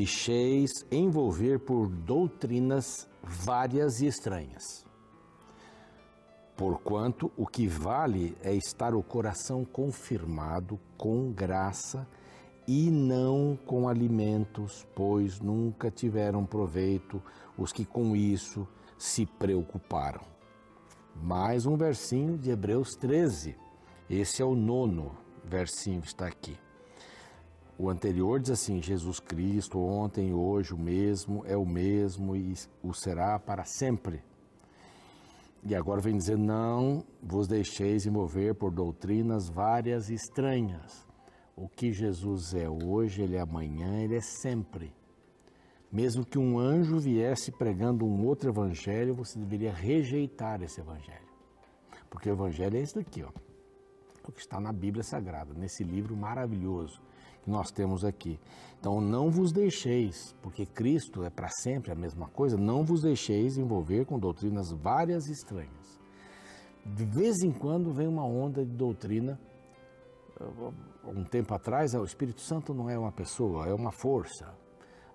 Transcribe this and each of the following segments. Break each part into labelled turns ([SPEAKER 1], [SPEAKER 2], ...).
[SPEAKER 1] deixeis envolver por doutrinas várias e estranhas. Porquanto o que vale é estar o coração confirmado com graça e não com alimentos, pois nunca tiveram proveito os que com isso se preocuparam. Mais um versinho de Hebreus 13. Esse é o nono versinho que está aqui. O anterior diz assim: Jesus Cristo, ontem hoje o mesmo, é o mesmo e o será para sempre. E agora vem dizer: Não vos deixeis envolver por doutrinas várias e estranhas. O que Jesus é hoje, ele é amanhã, ele é sempre. Mesmo que um anjo viesse pregando um outro evangelho, você deveria rejeitar esse evangelho. Porque o evangelho é esse daqui, ó. O que está na Bíblia Sagrada, nesse livro maravilhoso que nós temos aqui. Então, não vos deixeis, porque Cristo é para sempre a mesma coisa, não vos deixeis envolver com doutrinas várias e estranhas. De vez em quando vem uma onda de doutrina. Um tempo atrás, o Espírito Santo não é uma pessoa, é uma força.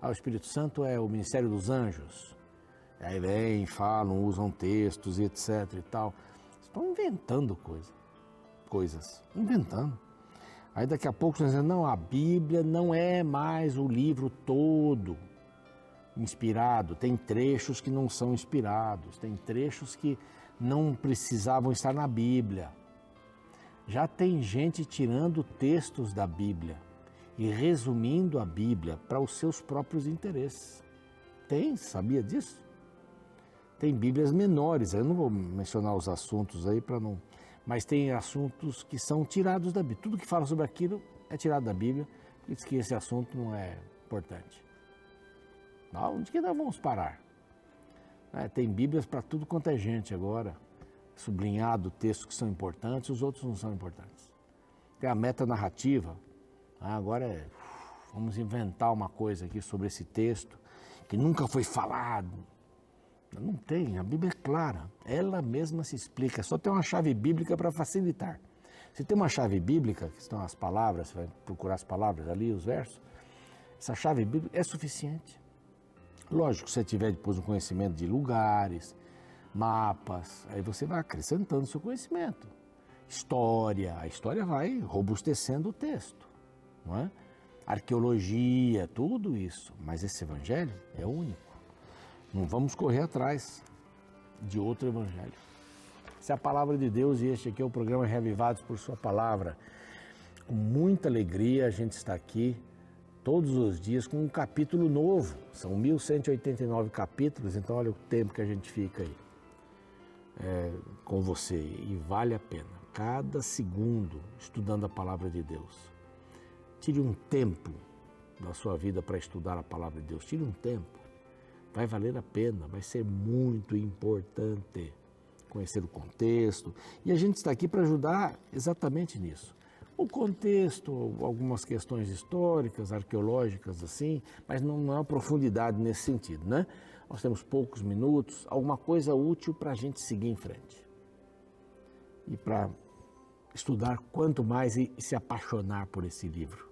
[SPEAKER 1] Ah, o Espírito Santo é o ministério dos anjos. Aí vem, falam, usam textos e etc e tal. Estão inventando coisa, coisas, inventando. Aí daqui a pouco você dizendo, não, a Bíblia não é mais o livro todo inspirado, tem trechos que não são inspirados, tem trechos que não precisavam estar na Bíblia. Já tem gente tirando textos da Bíblia e resumindo a Bíblia para os seus próprios interesses. Tem, sabia disso? Tem Bíblias menores, eu não vou mencionar os assuntos aí para não mas tem assuntos que são tirados da Bíblia. Tudo que fala sobre aquilo é tirado da Bíblia, diz que esse assunto não é importante. Onde que nós vamos parar? É, tem Bíblias para tudo quanto é gente agora, sublinhado textos que são importantes, os outros não são importantes. Tem a meta narrativa, ah, agora é, vamos inventar uma coisa aqui sobre esse texto que nunca foi falado, não tem, a Bíblia é clara, ela mesma se explica, só tem uma chave bíblica para facilitar. Se tem uma chave bíblica, que estão as palavras, você vai procurar as palavras ali, os versos, essa chave bíblica é suficiente. Lógico, se você tiver depois um conhecimento de lugares, mapas, aí você vai acrescentando seu conhecimento. História, a história vai robustecendo o texto, não é? Arqueologia, tudo isso. Mas esse evangelho é único. Não vamos correr atrás de outro evangelho. Essa é a palavra de Deus e este aqui é o programa Reavivados por Sua Palavra. Com muita alegria a gente está aqui todos os dias com um capítulo novo. São 1189 capítulos, então olha o tempo que a gente fica aí é, com você e vale a pena. Cada segundo estudando a palavra de Deus. Tire um tempo da sua vida para estudar a palavra de Deus. Tire um tempo vai valer a pena, vai ser muito importante conhecer o contexto. E a gente está aqui para ajudar exatamente nisso. O contexto, algumas questões históricas, arqueológicas, assim, mas não é uma profundidade nesse sentido, né? Nós temos poucos minutos, alguma coisa útil para a gente seguir em frente. E para estudar quanto mais e se apaixonar por esse livro.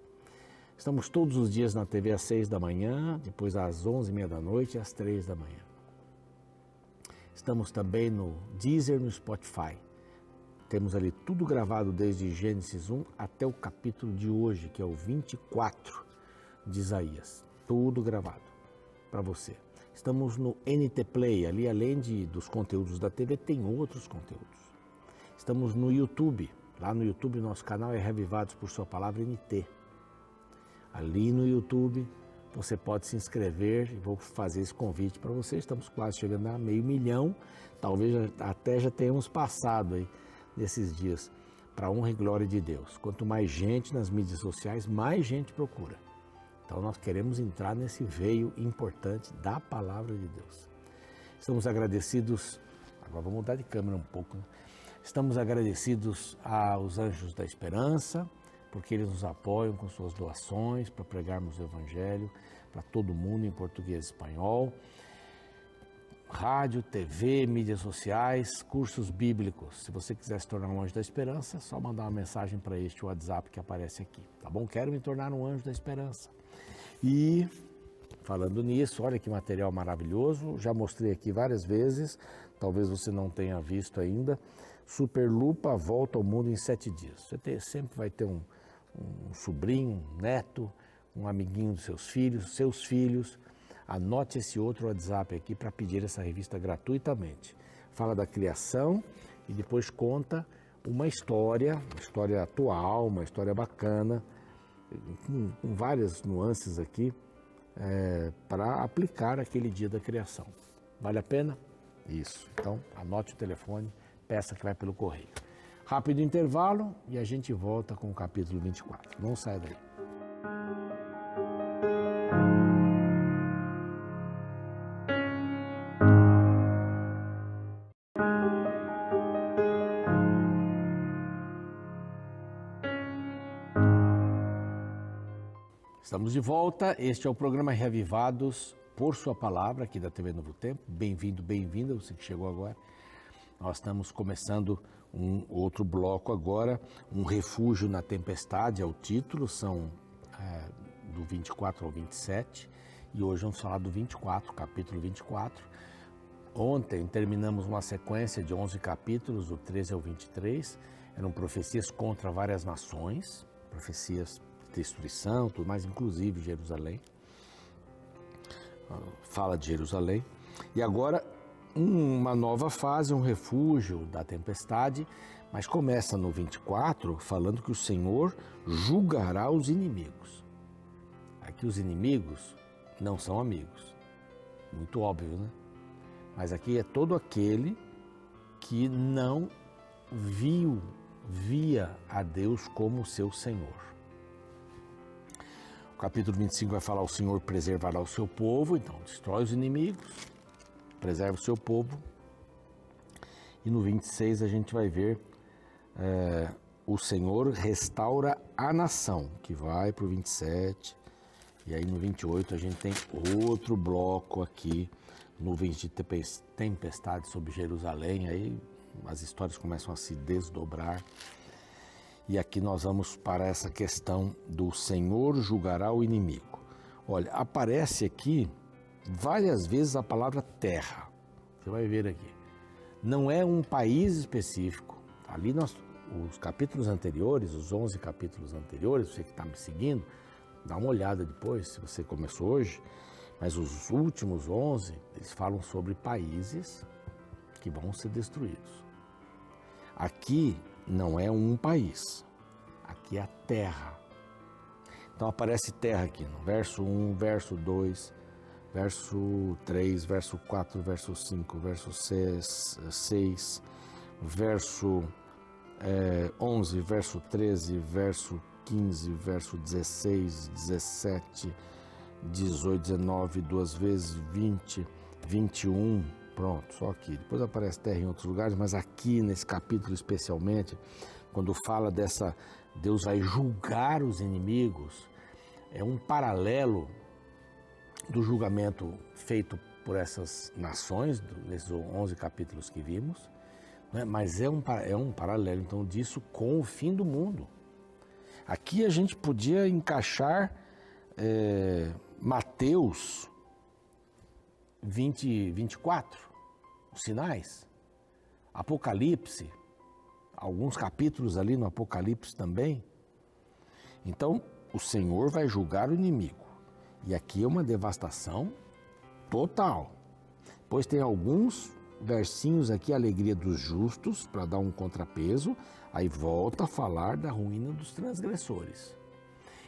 [SPEAKER 1] Estamos todos os dias na TV às seis da manhã, depois às onze e meia da noite e às três da manhã. Estamos também no Deezer, no Spotify. Temos ali tudo gravado desde Gênesis 1 até o capítulo de hoje, que é o 24 de Isaías. Tudo gravado para você. Estamos no NT Play, ali além de, dos conteúdos da TV, tem outros conteúdos. Estamos no YouTube. Lá no YouTube, nosso canal é Revivados por Sua Palavra NT ali no YouTube. Você pode se inscrever e vou fazer esse convite para você. Estamos quase chegando a meio milhão, talvez até já tenhamos passado aí nesses dias, para honra e glória de Deus. Quanto mais gente nas mídias sociais, mais gente procura. Então nós queremos entrar nesse veio importante da palavra de Deus. Estamos agradecidos, agora vou mudar de câmera um pouco, né? estamos agradecidos aos Anjos da Esperança, porque eles nos apoiam com suas doações para pregarmos o Evangelho para todo mundo em português e espanhol. rádio, TV, mídias sociais, cursos bíblicos. Se você quiser se tornar um anjo da esperança, é só mandar uma mensagem para este WhatsApp que aparece aqui, tá bom? Quero me tornar um anjo da esperança. E falando nisso, olha que material maravilhoso, já mostrei aqui várias vezes, talvez você não tenha visto ainda. Superlupa volta ao mundo em sete dias. Você tem, sempre vai ter um, um sobrinho, um neto, um amiguinho dos seus filhos, seus filhos Anote esse outro WhatsApp aqui para pedir essa revista gratuitamente. Fala da criação e depois conta uma história, uma história atual, uma história bacana, com, com várias nuances aqui, é, para aplicar aquele dia da criação. Vale a pena? Isso. Então, anote o telefone, peça que vai pelo correio. Rápido intervalo e a gente volta com o capítulo 24. Não saia daí. Estamos de volta. Este é o programa Reavivados por Sua Palavra, aqui da TV Novo Tempo. Bem-vindo, bem-vinda, você que chegou agora. Nós estamos começando um outro bloco agora, Um Refúgio na Tempestade, é o título, são é, do 24 ao 27, e hoje vamos falar do 24, capítulo 24. Ontem terminamos uma sequência de 11 capítulos, do 13 ao 23, eram profecias contra várias nações, profecias destruição, tudo mais, inclusive Jerusalém. Fala de Jerusalém. E agora uma nova fase, um refúgio da tempestade, mas começa no 24 falando que o Senhor julgará os inimigos. Aqui os inimigos não são amigos. Muito óbvio, né? Mas aqui é todo aquele que não viu, via a Deus como seu Senhor capítulo 25 vai falar: o Senhor preservará o seu povo, então destrói os inimigos, preserva o seu povo. E no 26 a gente vai ver é, o Senhor restaura a nação, que vai para o 27. E aí no 28 a gente tem outro bloco aqui, nuvens de tempestade sobre Jerusalém. Aí as histórias começam a se desdobrar. E aqui nós vamos para essa questão do Senhor julgará o inimigo. Olha, aparece aqui várias vezes a palavra terra. Você vai ver aqui. Não é um país específico. Ali nós, os capítulos anteriores, os 11 capítulos anteriores, você que está me seguindo, dá uma olhada depois, se você começou hoje. Mas os últimos 11, eles falam sobre países que vão ser destruídos. Aqui não é um país, aqui é a terra. Então aparece terra aqui no verso 1, verso 2, verso 3, verso 4, verso 5, verso 6, 6 verso é, 11, verso 13, verso 15, verso 16, 17, 18, 19, duas vezes 20, 21, Pronto, só aqui. Depois aparece terra em outros lugares, mas aqui nesse capítulo especialmente, quando fala dessa Deus vai julgar os inimigos, é um paralelo do julgamento feito por essas nações, nesses 11 capítulos que vimos, né? mas é um, é um paralelo então disso com o fim do mundo. Aqui a gente podia encaixar é, Mateus 20, 24, os sinais, Apocalipse, alguns capítulos ali no Apocalipse também. Então, o Senhor vai julgar o inimigo. E aqui é uma devastação total. Pois tem alguns versinhos aqui, alegria dos justos, para dar um contrapeso, aí volta a falar da ruína dos transgressores.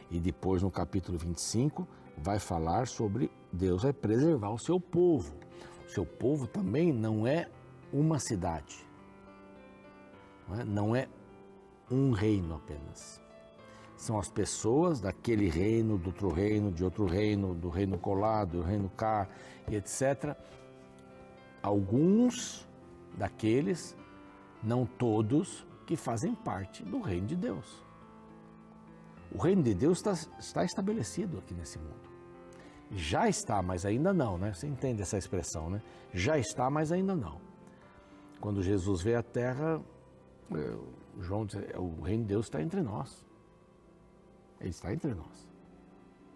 [SPEAKER 1] E depois, no capítulo 25, vai falar sobre Deus vai preservar o seu povo. O seu povo também não é uma cidade, não é, é um reino apenas. São as pessoas daquele reino, do outro reino, de outro reino, do reino colado, do reino cá, etc. Alguns daqueles, não todos, que fazem parte do reino de Deus. O reino de Deus está, está estabelecido aqui nesse mundo. Já está, mas ainda não, né? Você entende essa expressão, né? Já está, mas ainda não. Quando Jesus veio à Terra, é, João diz, é, o reino de Deus está entre nós. Ele está entre nós.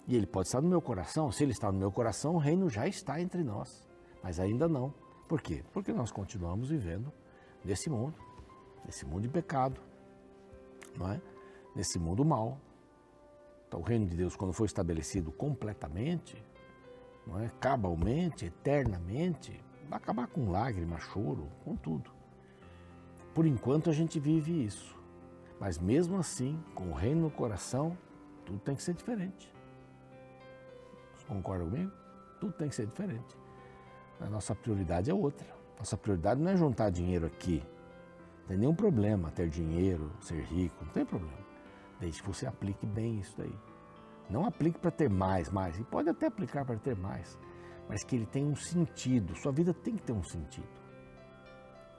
[SPEAKER 1] E ele pode estar no meu coração. Se ele está no meu coração, o reino já está entre nós. Mas ainda não. Por quê? Porque nós continuamos vivendo nesse mundo, nesse mundo de pecado, não é? Nesse mundo mal. Então, o reino de Deus, quando for estabelecido completamente, não é? cabalmente, eternamente, vai acabar com lágrimas, choro, com tudo. Por enquanto a gente vive isso. Mas mesmo assim, com o reino no coração, tudo tem que ser diferente. Você concorda comigo? Tudo tem que ser diferente. A nossa prioridade é outra. Nossa prioridade não é juntar dinheiro aqui. Não tem nenhum problema ter dinheiro, ser rico, não tem problema. Desde que você aplique bem isso daí. Não aplique para ter mais, mais. E pode até aplicar para ter mais. Mas que ele tenha um sentido. Sua vida tem que ter um sentido.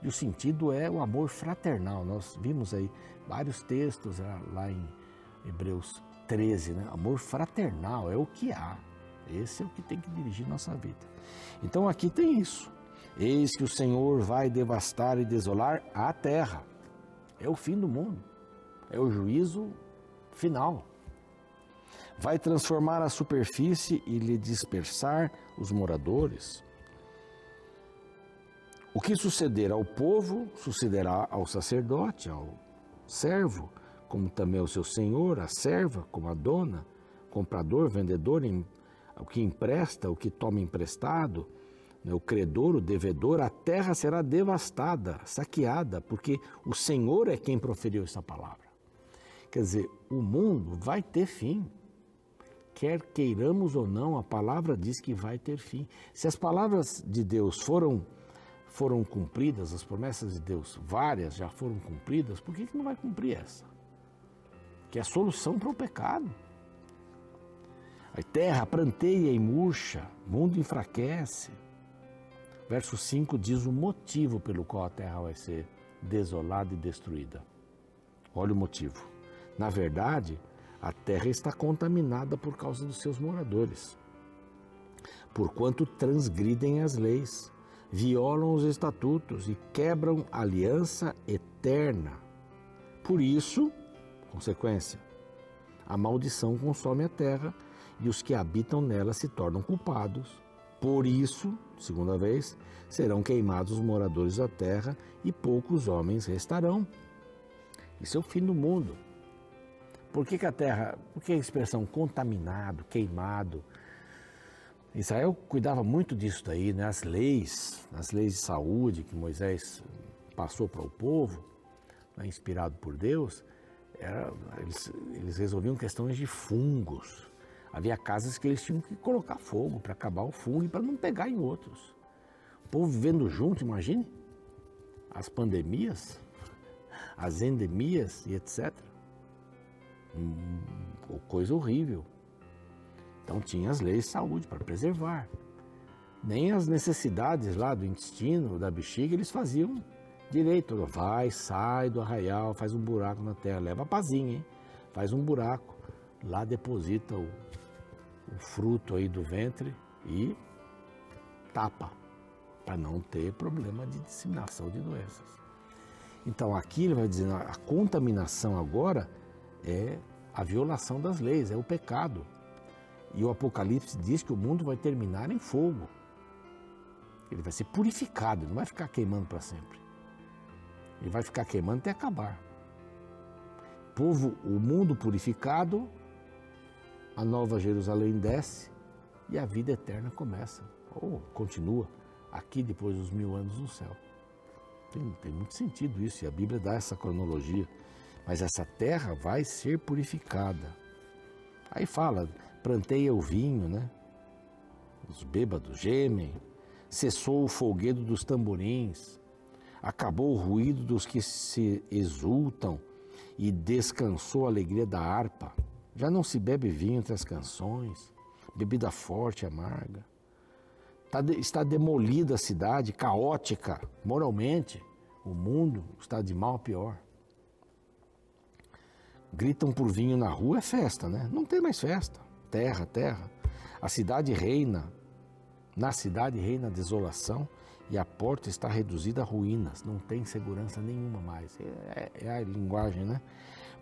[SPEAKER 1] E o sentido é o amor fraternal. Nós vimos aí vários textos lá em Hebreus 13, né? Amor fraternal é o que há. Esse é o que tem que dirigir nossa vida. Então aqui tem isso. Eis que o Senhor vai devastar e desolar a terra. É o fim do mundo. É o juízo final. Vai transformar a superfície e lhe dispersar os moradores. O que suceder ao povo, sucederá ao sacerdote, ao servo, como também ao seu senhor, a serva, como a dona, comprador, vendedor, o que empresta, o que toma emprestado, né, o credor, o devedor, a terra será devastada, saqueada, porque o Senhor é quem proferiu essa palavra. Quer dizer, o mundo vai ter fim. Quer queiramos ou não, a palavra diz que vai ter fim. Se as palavras de Deus foram foram cumpridas, as promessas de Deus, várias já foram cumpridas, por que, que não vai cumprir essa? Que é a solução para o pecado. A terra pranteia e murcha, o mundo enfraquece. Verso 5 diz o motivo pelo qual a terra vai ser desolada e destruída. Olha o motivo. Na verdade, a terra está contaminada por causa dos seus moradores, porquanto transgridem as leis violam os estatutos e quebram a aliança eterna. Por isso, consequência, a maldição consome a terra e os que habitam nela se tornam culpados. Por isso, segunda vez, serão queimados os moradores da terra e poucos homens restarão. Isso é o fim do mundo. Por que, que a terra, por que a expressão contaminado, queimado? Israel cuidava muito disso daí, né? as leis, as leis de saúde que Moisés passou para o povo, né? inspirado por Deus, era, eles, eles resolviam questões de fungos. Havia casas que eles tinham que colocar fogo para acabar o fungo e para não pegar em outros. O povo vivendo junto, imagine as pandemias, as endemias e etc. Hum, coisa horrível. Então tinha as leis de saúde para preservar. Nem as necessidades lá do intestino, da bexiga, eles faziam direito. Vai, sai do arraial, faz um buraco na terra, leva a pazinha, hein? Faz um buraco, lá deposita o, o fruto aí do ventre e tapa, para não ter problema de disseminação de doenças. Então aqui ele vai dizer, a contaminação agora é a violação das leis, é o pecado. E o Apocalipse diz que o mundo vai terminar em fogo. Ele vai ser purificado, não vai ficar queimando para sempre. Ele vai ficar queimando até acabar. Povo, o mundo purificado, a nova Jerusalém desce e a vida eterna começa, ou continua, aqui depois dos mil anos no céu. Tem, tem muito sentido isso, e a Bíblia dá essa cronologia. Mas essa terra vai ser purificada. Aí fala, planteia o vinho, né? Os bêbados gemem, cessou o folguedo dos tamborins, acabou o ruído dos que se exultam e descansou a alegria da harpa. Já não se bebe vinho entre as canções, bebida forte amarga. Tá está demolida a cidade, caótica, moralmente. O mundo está de mal a pior. Gritam por vinho na rua, é festa, né? Não tem mais festa terra, terra. A cidade reina, na cidade reina a desolação e a porta está reduzida a ruínas, não tem segurança nenhuma mais. É, é, é a linguagem, né?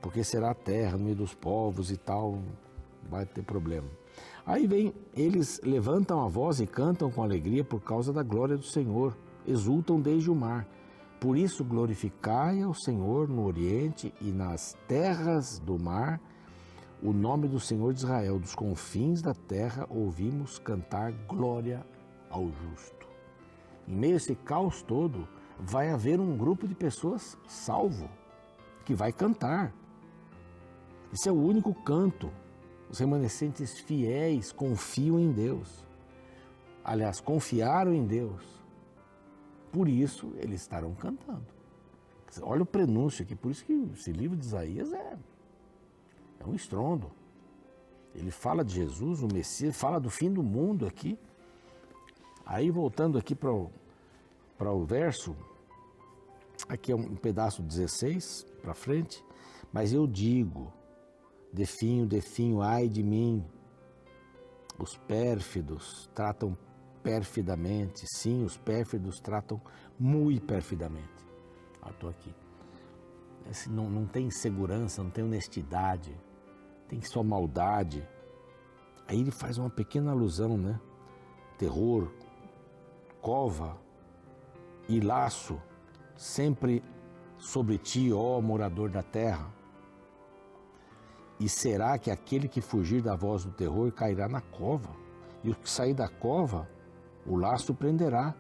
[SPEAKER 1] Porque será a terra no meio dos povos e tal, vai ter problema. Aí vem, eles levantam a voz e cantam com alegria por causa da glória do Senhor, exultam desde o mar. Por isso glorificai ao Senhor no Oriente e nas terras do mar, o nome do Senhor de Israel, dos confins da terra, ouvimos cantar glória ao justo. Em meio a esse caos todo, vai haver um grupo de pessoas salvo, que vai cantar. Esse é o único canto. Os remanescentes fiéis confiam em Deus. Aliás, confiaram em Deus por isso eles estarão cantando. Olha o prenúncio aqui, por isso que esse livro de Isaías é, é um estrondo. Ele fala de Jesus, o Messias, fala do fim do mundo aqui. Aí voltando aqui para o, para o verso, aqui é um pedaço 16 para frente, mas eu digo, definho, definho, ai de mim, os pérfidos tratam perfidamente. Sim, os pérfidos tratam muito perfidamente. Estou ah, aqui. Esse não, não tem segurança, não tem honestidade, tem só maldade. Aí ele faz uma pequena alusão, né? Terror, cova e laço, sempre sobre ti, ó morador da terra. E será que aquele que fugir da voz do terror cairá na cova? E o que sair da cova o laço prenderá,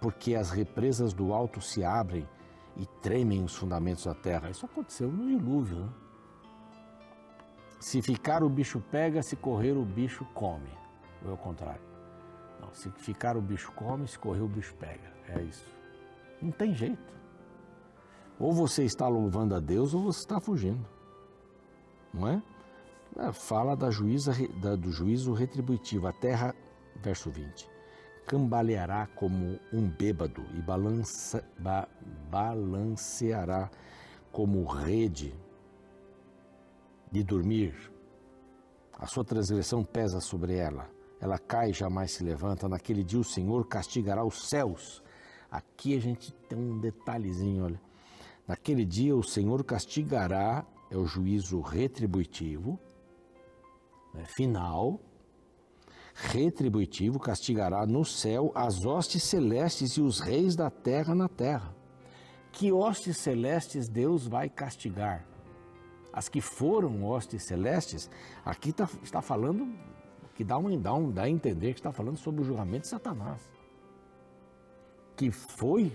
[SPEAKER 1] porque as represas do alto se abrem e tremem os fundamentos da terra. Isso aconteceu no dilúvio. Né? Se ficar o bicho pega, se correr o bicho come. Ou é o contrário? Não, se ficar o bicho come, se correr o bicho pega. É isso. Não tem jeito. Ou você está louvando a Deus ou você está fugindo. Não é? é fala da juíza, da, do juízo retributivo. A terra, verso 20 cambaleará como um bêbado e balança, ba, balanceará como rede de dormir. A sua transgressão pesa sobre ela, ela cai e jamais se levanta. Naquele dia o Senhor castigará os céus. Aqui a gente tem um detalhezinho, olha. Naquele dia o Senhor castigará, é o juízo retributivo, né, final, retributivo castigará no céu as hostes celestes e os reis da terra na terra. Que hostes celestes Deus vai castigar? As que foram hostes celestes, aqui tá, está falando, que dá, um, dá, um, dá a entender que está falando sobre o julgamento de Satanás. Que foi,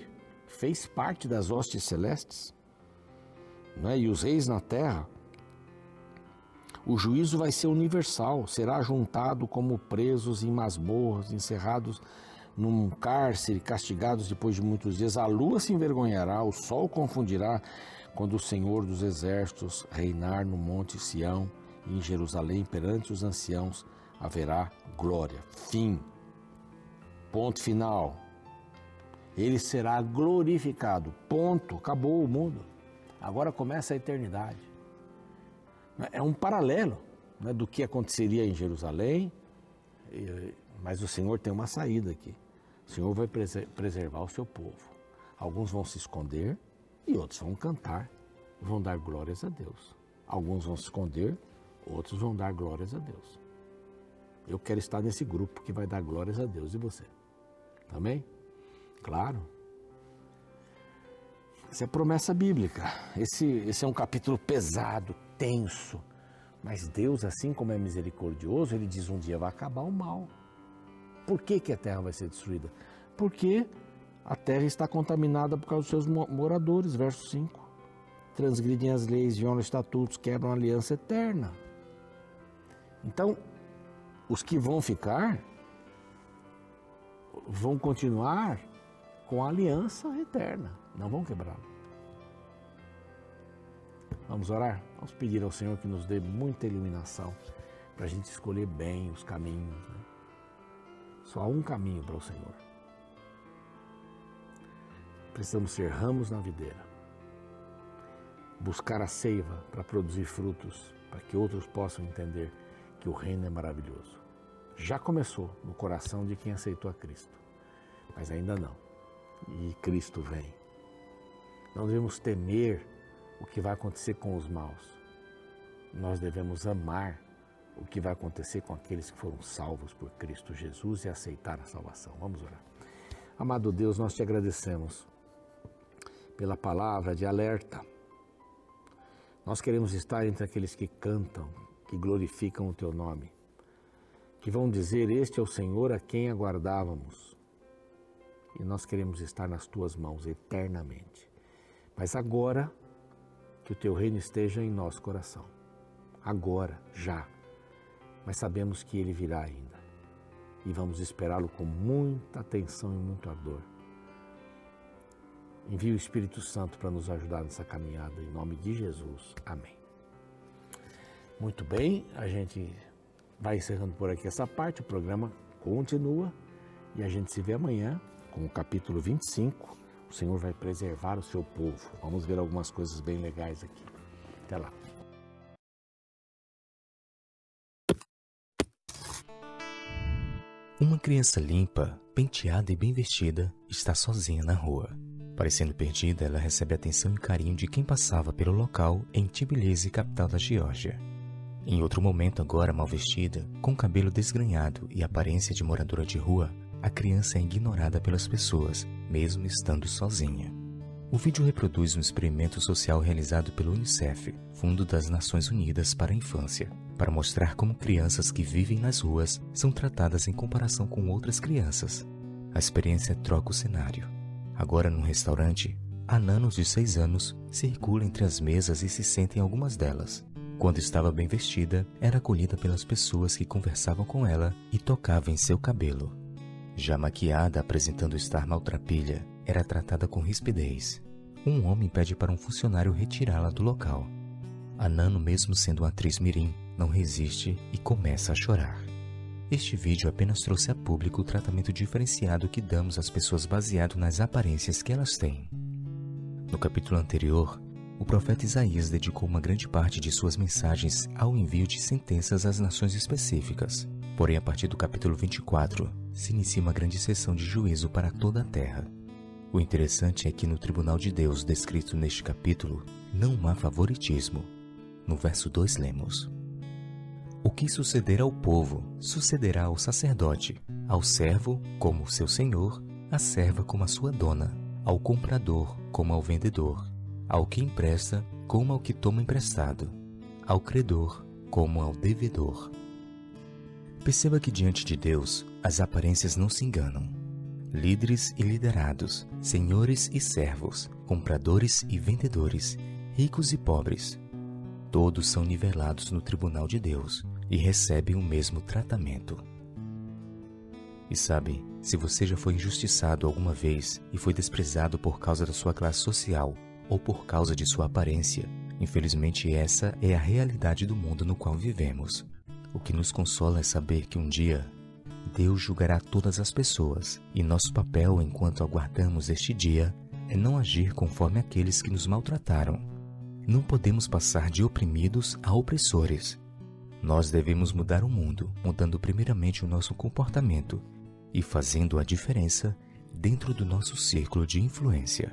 [SPEAKER 1] fez parte das hostes celestes. Né? E os reis na terra o juízo vai ser universal, será juntado como presos em masmorras, encerrados num cárcere, castigados depois de muitos dias. A lua se envergonhará, o sol confundirá, quando o Senhor dos exércitos reinar no monte Sião e em Jerusalém perante os anciãos haverá glória. Fim. Ponto final. Ele será glorificado. Ponto. Acabou o mundo. Agora começa a eternidade. É um paralelo né, do que aconteceria em Jerusalém, mas o Senhor tem uma saída aqui. O Senhor vai preservar o seu povo. Alguns vão se esconder e outros vão cantar vão dar glórias a Deus. Alguns vão se esconder, outros vão dar glórias a Deus. Eu quero estar nesse grupo que vai dar glórias a Deus e você. Também? Claro. Essa é promessa bíblica. Esse, esse é um capítulo pesado, tenso. Mas Deus, assim como é misericordioso, ele diz: um dia vai acabar o mal. Por que, que a terra vai ser destruída? Porque a terra está contaminada por causa dos seus moradores. Verso 5. Transgridem as leis, violam estatutos, quebram a aliança eterna. Então, os que vão ficar vão continuar com a aliança eterna, não vão quebrá-la. Vamos orar? Vamos pedir ao Senhor que nos dê muita iluminação para a gente escolher bem os caminhos. Né? Só há um caminho para o Senhor. Precisamos ser ramos na videira, buscar a seiva para produzir frutos, para que outros possam entender que o reino é maravilhoso. Já começou no coração de quem aceitou a Cristo, mas ainda não. E Cristo vem. Não devemos temer o que vai acontecer com os maus. Nós devemos amar o que vai acontecer com aqueles que foram salvos por Cristo Jesus e aceitar a salvação. Vamos orar. Amado Deus, nós te agradecemos pela palavra de alerta. Nós queremos estar entre aqueles que cantam, que glorificam o teu nome, que vão dizer: Este é o Senhor a quem aguardávamos. E nós queremos estar nas tuas mãos eternamente. Mas agora, que o teu reino esteja em nosso coração. Agora, já mas sabemos que ele virá ainda e vamos esperá-lo com muita atenção e muita dor. Envie o Espírito Santo para nos ajudar nessa caminhada, em nome de Jesus. Amém. Muito bem, a gente vai encerrando por aqui essa parte, o programa continua e a gente se vê amanhã com o capítulo 25. O Senhor vai preservar o seu povo. Vamos ver algumas coisas bem legais aqui. Até lá.
[SPEAKER 2] Uma criança limpa, penteada e bem vestida está sozinha na rua. Parecendo perdida, ela recebe atenção e carinho de quem passava pelo local em Tbilisi, capital da Geórgia. Em outro momento, agora mal vestida, com cabelo desgrenhado e aparência de moradora de rua, a criança é ignorada pelas pessoas, mesmo estando sozinha. O vídeo reproduz um experimento social realizado pelo UNICEF, Fundo das Nações Unidas para a Infância, para mostrar como crianças que vivem nas ruas são tratadas em comparação com outras crianças. A experiência troca o cenário. Agora, num restaurante, a nanos de 6 anos circula entre as mesas e se senta em algumas delas. Quando estava bem vestida, era acolhida pelas pessoas que conversavam com ela e tocavam em seu cabelo. Já maquiada, apresentando estar maltrapilha, era tratada com rispidez. Um homem pede para um funcionário retirá-la do local. A Nano, mesmo sendo uma atriz mirim, não resiste e começa a chorar. Este vídeo apenas trouxe a público o tratamento diferenciado que damos às pessoas baseado nas aparências que elas têm. No capítulo anterior, o profeta Isaías dedicou uma grande parte de suas mensagens ao envio de sentenças às nações específicas. Porém, a partir do capítulo 24, se inicia uma grande sessão de juízo para toda a terra. O interessante é que no tribunal de Deus descrito neste capítulo não há favoritismo. No verso 2 lemos: O que suceder ao povo sucederá ao sacerdote, ao servo como seu senhor, à serva como a sua dona, ao comprador como ao vendedor, ao que empresta como ao que toma emprestado, ao credor como ao devedor. Perceba que diante de Deus as aparências não se enganam líderes e liderados, senhores e servos, compradores e vendedores, ricos e pobres. Todos são nivelados no tribunal de Deus e recebem o mesmo tratamento. E sabe, se você já foi injustiçado alguma vez e foi desprezado por causa da sua classe social ou por causa de sua aparência, infelizmente essa é a realidade do mundo no qual vivemos. O que nos consola é saber que um dia Deus julgará todas as pessoas, e nosso papel enquanto aguardamos este dia é não agir conforme aqueles que nos maltrataram. Não podemos passar de oprimidos a opressores. Nós devemos mudar o mundo, mudando primeiramente o nosso comportamento e fazendo a diferença dentro do nosso círculo de influência.